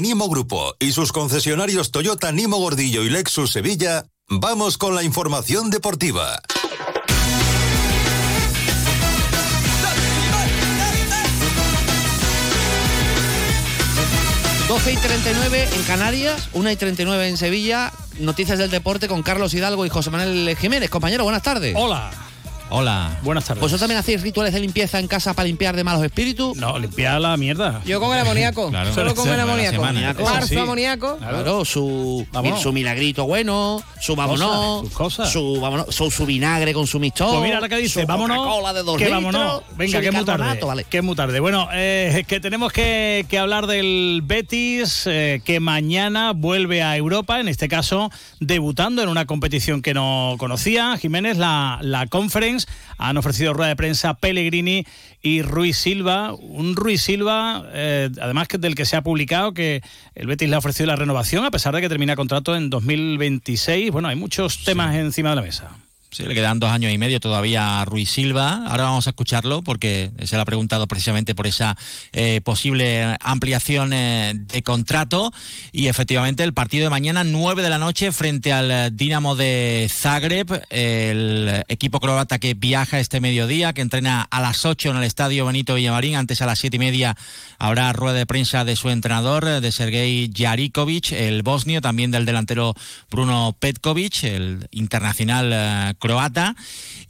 Nimo Grupo y sus concesionarios Toyota Nimo Gordillo y Lexus Sevilla, vamos con la información deportiva. ...12 y 39 en Canarias, 1 y 39 en Sevilla... ...noticias del deporte con Carlos Hidalgo y José Manuel Jiménez. Compañero, buenas tardes. Hola. Hola. Buenas tardes. ¿Vosotros también hacéis rituales de limpieza en casa para limpiar de malos espíritus? No, limpiar la mierda. Yo con el amoníaco. Claro. Solo con el amoníaco. Sí. amoníaco. Claro, su, su milagrito bueno, su vámonos, Sus cosas. su vámonos, su, su vinagre con su mixtor. Pues mira ahora que dice, vámonos. Coca-Cola de dos que litros, vámonos. Venga, que es muy tarde. vale. Que es muy tarde. Bueno, eh, es que tenemos que, que hablar del Betis, eh, que mañana vuelve a Europa, en este caso debutando en una competición que no conocía. Jiménez, la, la Conference, han ofrecido rueda de prensa Pellegrini y Ruiz Silva. Un Ruiz Silva, eh, además que del que se ha publicado que el Betis le ha ofrecido la renovación, a pesar de que termina contrato en 2026. Bueno, hay muchos temas encima de la mesa. Sí, le quedan dos años y medio todavía a Ruiz Silva. Ahora vamos a escucharlo porque se le ha preguntado precisamente por esa eh, posible ampliación eh, de contrato. Y efectivamente el partido de mañana, 9 de la noche, frente al eh, Dinamo de Zagreb, el equipo croata que viaja este mediodía, que entrena a las 8 en el estadio Benito Villamarín. Antes a las siete y media habrá rueda de prensa de su entrenador, de Sergei Jarikovic, el bosnio, también del delantero Bruno Petkovic, el internacional eh, croata.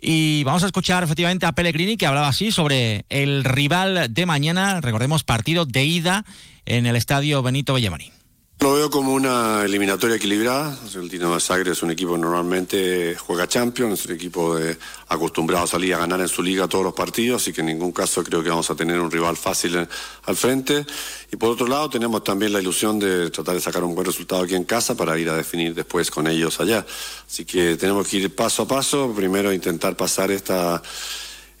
Y vamos a escuchar efectivamente a Pellegrini que hablaba así sobre el rival de mañana, recordemos partido de ida en el estadio Benito Villamarín. Lo veo como una eliminatoria equilibrada. El Dinamo de Zagreb es un equipo que normalmente juega Champions, es un equipo de- acostumbrado a salir a ganar en su liga todos los partidos, así que en ningún caso creo que vamos a tener un rival fácil al frente. Y por otro lado tenemos también la ilusión de tratar de sacar un buen resultado aquí en casa para ir a definir después con ellos allá. Así que tenemos que ir paso a paso. Primero intentar pasar esta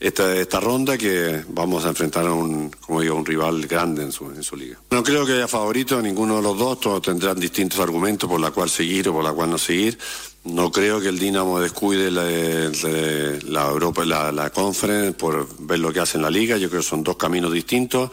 esta, esta ronda que vamos a enfrentar a un, como digo, un rival grande en su, en su liga. No creo que haya favorito ninguno de los dos, todos tendrán distintos argumentos por la cual seguir o por la cual no seguir. No creo que el Dinamo descuide la, la- la Europa, la, la Conference por ver lo que hace en la liga. Yo creo que son dos caminos distintos.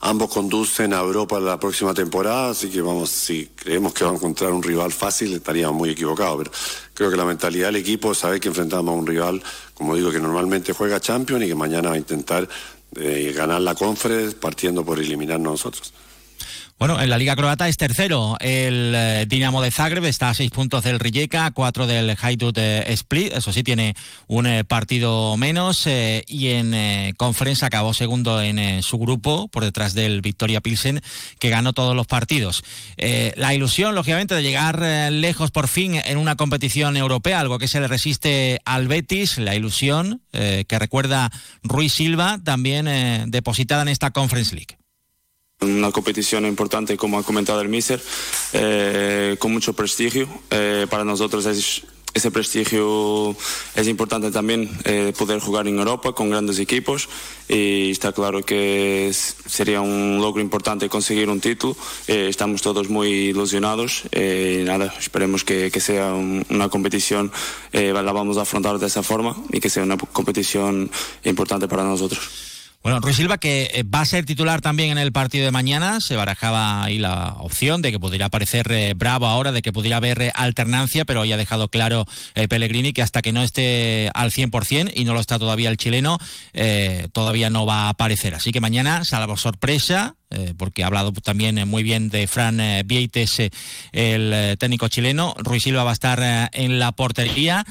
Ambos conducen a Europa la próxima temporada, así que vamos, si creemos que vamos a encontrar un rival fácil, estaríamos muy equivocados. Pero creo que la mentalidad del equipo es saber que enfrentamos a un rival, como digo, que normalmente juega Champions y que mañana va a intentar eh, ganar la Conference partiendo por eliminarnos nosotros. Bueno, en la Liga Croata es tercero. El eh, Dinamo de Zagreb está a seis puntos del Rijeka, cuatro del Hajduk Split. Eso sí, tiene un eh, partido menos. eh, y en eh, Conference acabó segundo en su grupo, por detrás del Victoria Pilsen, que ganó todos los partidos. La ilusión, lógicamente, de llegar lejos por fin en una competición europea, algo que se le resiste al Betis. La ilusión que recuerda Ruiz Silva, también depositada en esta Conference League. Una competición importante, como ha comentado el Mister, eh, con mucho prestigio. Eh, para nosotros es- ese prestigio es importante también eh, poder jugar en Europa con grandes equipos y está claro que es- sería un logro importante conseguir un título. Eh, estamos todos muy ilusionados eh, y nada, esperemos que, que sea un- una competición, eh, la vamos a afrontar de esa forma y que sea una competición importante para nosotros. Bueno, Ruiz Silva que eh, va a ser titular también en el partido de mañana, se barajaba ahí la opción de que pudiera aparecer eh, Bravo ahora, de que pudiera haber eh, alternancia, pero hoy ha dejado claro Pellegrini que hasta que no esté al 100% y no lo está todavía el chileno, todavía no va a aparecer. Así que mañana, salvo sorpresa, eh, porque ha hablado también eh, muy bien de Fran eh, Vieites, el técnico chileno. Ruiz Silva va a estar en la portería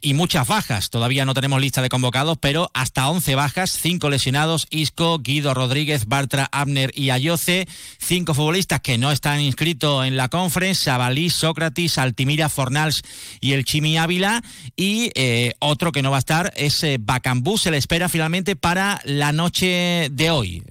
y muchas bajas. Todavía no tenemos lista de convocados, pero hasta 11 bajas, 5 lesionados, Isco, Guido Rodríguez, Bartra, Abner y Ayoce, cinco futbolistas que no están inscritos en la conference, Sabalí, Sócrates, Altimira, Fornals y el Chimi Ávila, y otro que no va a estar es Bacambú, se le espera finalmente para la noche de hoy.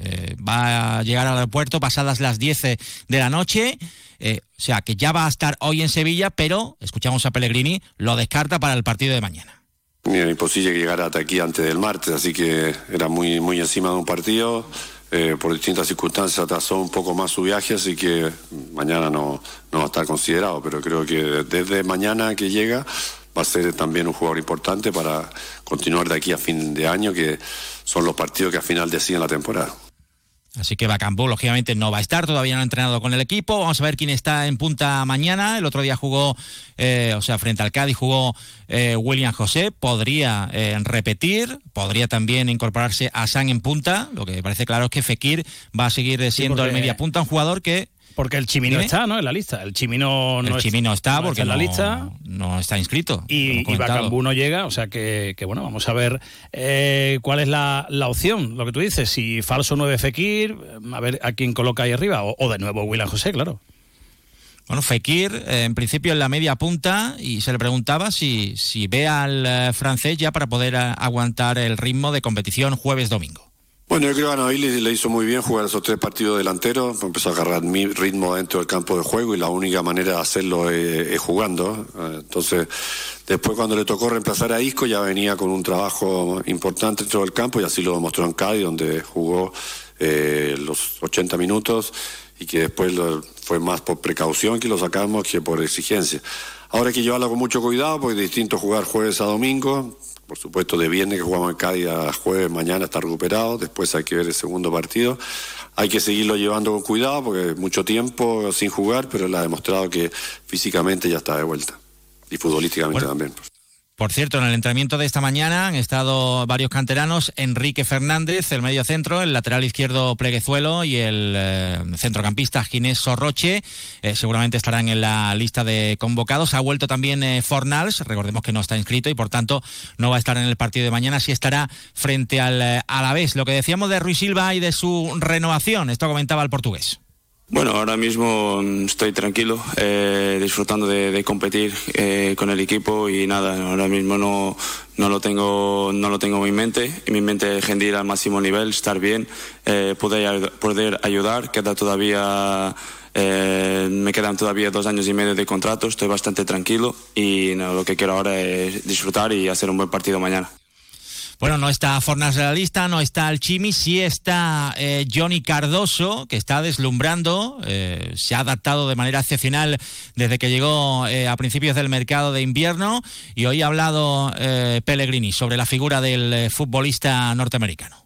Va a llegar al aeropuerto pasadas las 10 de la noche. Eh, o sea que ya va a estar hoy en Sevilla, pero escuchamos a Pellegrini, lo descarta para el partido de mañana. Era imposible que llegara hasta aquí antes del martes, así que era muy, muy encima de un partido. Eh, por distintas circunstancias atrasó un poco más su viaje, así que mañana no, no va a estar considerado, pero creo que desde mañana que llega va a ser también un jugador importante para continuar de aquí a fin de año, que son los partidos que al final deciden la temporada. Así que Bacambú, lógicamente, no va a estar, todavía no ha entrenado con el equipo. Vamos a ver quién está en punta mañana. El otro día jugó, eh, o sea, frente al Cádiz jugó eh, William José. Podría eh, repetir, podría también incorporarse a San en punta. Lo que parece claro es que Fekir va a seguir siendo el media punta, un jugador que porque el Chimino está, ¿no? En la lista. El Chimino no, el Chimino está, porque en la lista. no está inscrito. Y, y Bacambú no llega, o sea que, bueno, vamos a ver eh, cuál es la, opción. Lo que tú dices, si falso 9 Fekir, a ver a quién coloca ahí arriba. O, de nuevo William José, claro. Bueno, Fekir, eh, en principio en la media punta, y se le preguntaba si, si ve al eh, francés ya para poder aguantar el ritmo de competición jueves-domingo. Bueno, yo creo que a Nabil le hizo muy bien jugar esos tres partidos delanteros, empezó a agarrar mi ritmo dentro del campo de juego y la única manera de hacerlo es, jugando. Entonces, después cuando le tocó reemplazar a Isco ya venía con un trabajo importante dentro del campo y así lo demostró en Cádiz, donde jugó eh, los 80 minutos y que después fue más por precaución que lo sacamos que por exigencia. Ahora hay que llevarlo con mucho cuidado porque es distinto jugar jueves a domingo, por supuesto, de viernes que jugamos en Cádiz a jueves, mañana está recuperado, después hay que ver el segundo partido. Hay que seguirlo llevando con cuidado porque mucho tiempo sin jugar, pero él ha demostrado que físicamente ya está de vuelta y futbolísticamente también. Por cierto, en el entrenamiento de esta mañana han estado varios canteranos, Enrique Fernández, el medio centro, el lateral izquierdo Pleguezuelo y el eh, centrocampista Ginés Sorroche. Eh, seguramente estarán en la lista de convocados. Ha vuelto también eh, Fornals, recordemos que no está inscrito y por tanto no va a estar en el partido de mañana, sí estará frente al Alavés. Lo que decíamos de Ruiz Silva y de su renovación, esto comentaba el portugués. Bueno, ahora mismo estoy tranquilo, eh, disfrutando de, competir eh, con el equipo y nada, ahora mismo no, no, lo tengo no lo tengo en mi mente. En mi mente es rendir al máximo nivel, estar bien, eh, poder, poder ayudar. Queda todavía me quedan todavía dos años y medio de contrato, estoy bastante tranquilo y lo que quiero ahora es disfrutar y hacer un buen partido mañana. Bueno, no está Fornas de la lista, no está Alchimi, sí está eh, Johnny Cardoso, que está deslumbrando, eh, se ha adaptado de manera excepcional desde que llegó eh, a principios del mercado de invierno y hoy ha hablado Pellegrini sobre la figura del futbolista norteamericano.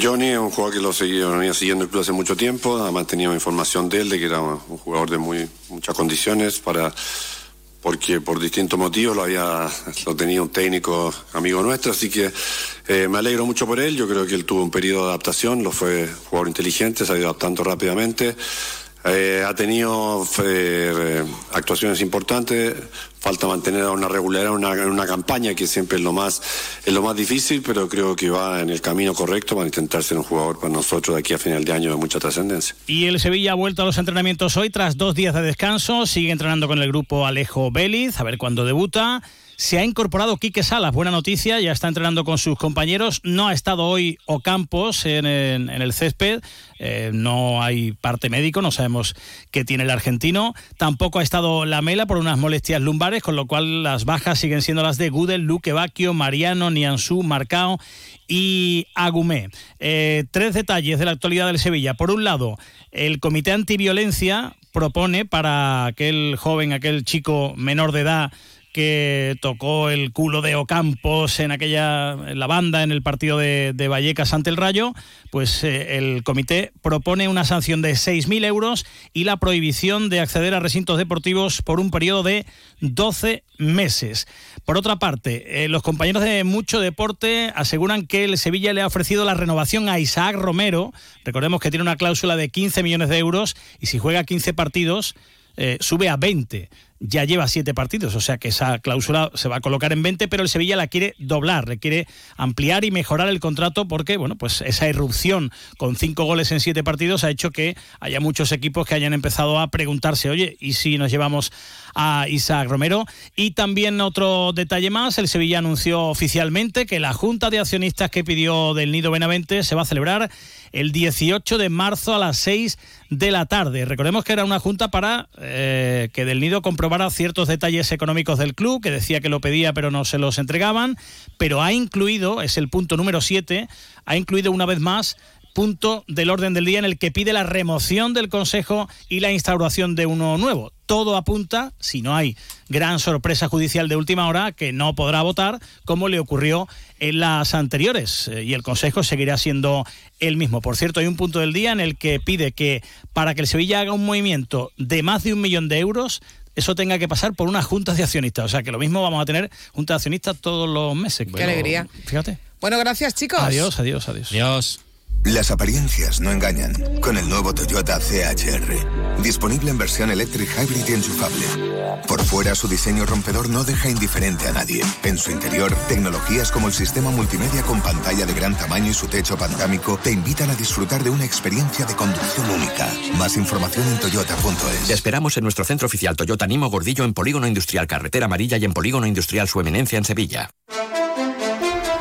Johnny es un jugador que lo, seguía, venía siguiendo el club hace mucho tiempo, además teníamos información de él, de que era un jugador de muy, muchas condiciones para porque por distintos motivos lo había lo tenía un técnico amigo nuestro, así que eh, me alegro mucho por él. Yo creo que él tuvo un periodo de adaptación, lo fue jugador inteligente, se ha ido adaptando rápidamente. Eh, ha tenido eh, actuaciones importantes, falta mantener una regularidad en una, campaña que siempre es lo más es lo más difícil, pero creo que va en el camino correcto para intentar ser un jugador para nosotros de aquí a final de año de mucha trascendencia. Y el Sevilla ha vuelto a los entrenamientos hoy tras dos días de descanso, sigue entrenando con el grupo Alejo Vélez, a ver cuándo debuta. Se ha incorporado Quique Salas, buena noticia, ya está entrenando con sus compañeros. No ha estado hoy Ocampos en, en, el césped, eh, no hay parte médico, no sabemos qué tiene el argentino. Tampoco ha estado Lamela por unas molestias lumbares, con lo cual las bajas siguen siendo las de Gudel, Luque Bacchio, Mariano, Nianzú, Marcao y Agumé. Eh, tres detalles de la actualidad del Sevilla. Por un lado, el Comité Antiviolencia propone para aquel joven, aquel chico menor de edad, que tocó el culo de Ocampos en aquella la banda en el partido de, Vallecas ante el Rayo, pues eh, el comité propone una sanción de 6.000 euros y la prohibición de acceder a recintos deportivos por un periodo de 12 meses. Por otra parte, eh, los compañeros de Mucho Deporte aseguran que el Sevilla le ha ofrecido la renovación a Isaac Romero. Recordemos que tiene una cláusula de 15 millones de euros y si juega 15 partidos eh, sube a 20 ya lleva siete partidos, o sea que esa cláusula se va a colocar en 20, pero el Sevilla la quiere doblar, le quiere ampliar y mejorar el contrato porque, bueno, pues esa irrupción con cinco goles en siete partidos ha hecho que haya muchos equipos que hayan empezado a preguntarse, oye, ¿y si nos llevamos a Isaac Romero? Y también otro detalle más, el Sevilla anunció oficialmente que la Junta de Accionistas que pidió del Nido Benavente se va a celebrar el 18 de marzo a las 6 de la tarde. Recordemos que era una junta para eh, que del Nido comprobara ciertos detalles económicos del club, que decía que lo pedía pero no se los entregaban, pero ha incluido, es el punto número 7, ha incluido una vez más punto del orden del día en el que pide la remoción del Consejo y la instauración de uno nuevo. Todo apunta, si no hay gran sorpresa judicial de última hora que no podrá votar como le ocurrió en las anteriores eh, y el Consejo seguirá siendo el mismo. Por cierto, hay un punto del día en el que pide que para que el Sevilla haga un movimiento de más de un millón de euros eso tenga que pasar por una junta de accionistas. O sea que lo mismo vamos a tener junta de accionistas todos los meses. Qué alegría. Fíjate. Bueno, gracias chicos. Adiós, adiós, adiós. Adiós. Las apariencias no engañan. Con el nuevo Toyota CHR. Disponible en versión electric hybrid y enchufable. Por fuera, su diseño rompedor no deja indiferente a nadie. En su interior, tecnologías como el sistema multimedia con pantalla de gran tamaño y su techo pantámico te invitan a disfrutar de una experiencia de conducción única. Más información en toyota.es. Te esperamos en nuestro centro oficial Toyota Nimo Gordillo en Polígono Industrial Carretera Amarilla y en Polígono Industrial Su Eminencia en Sevilla.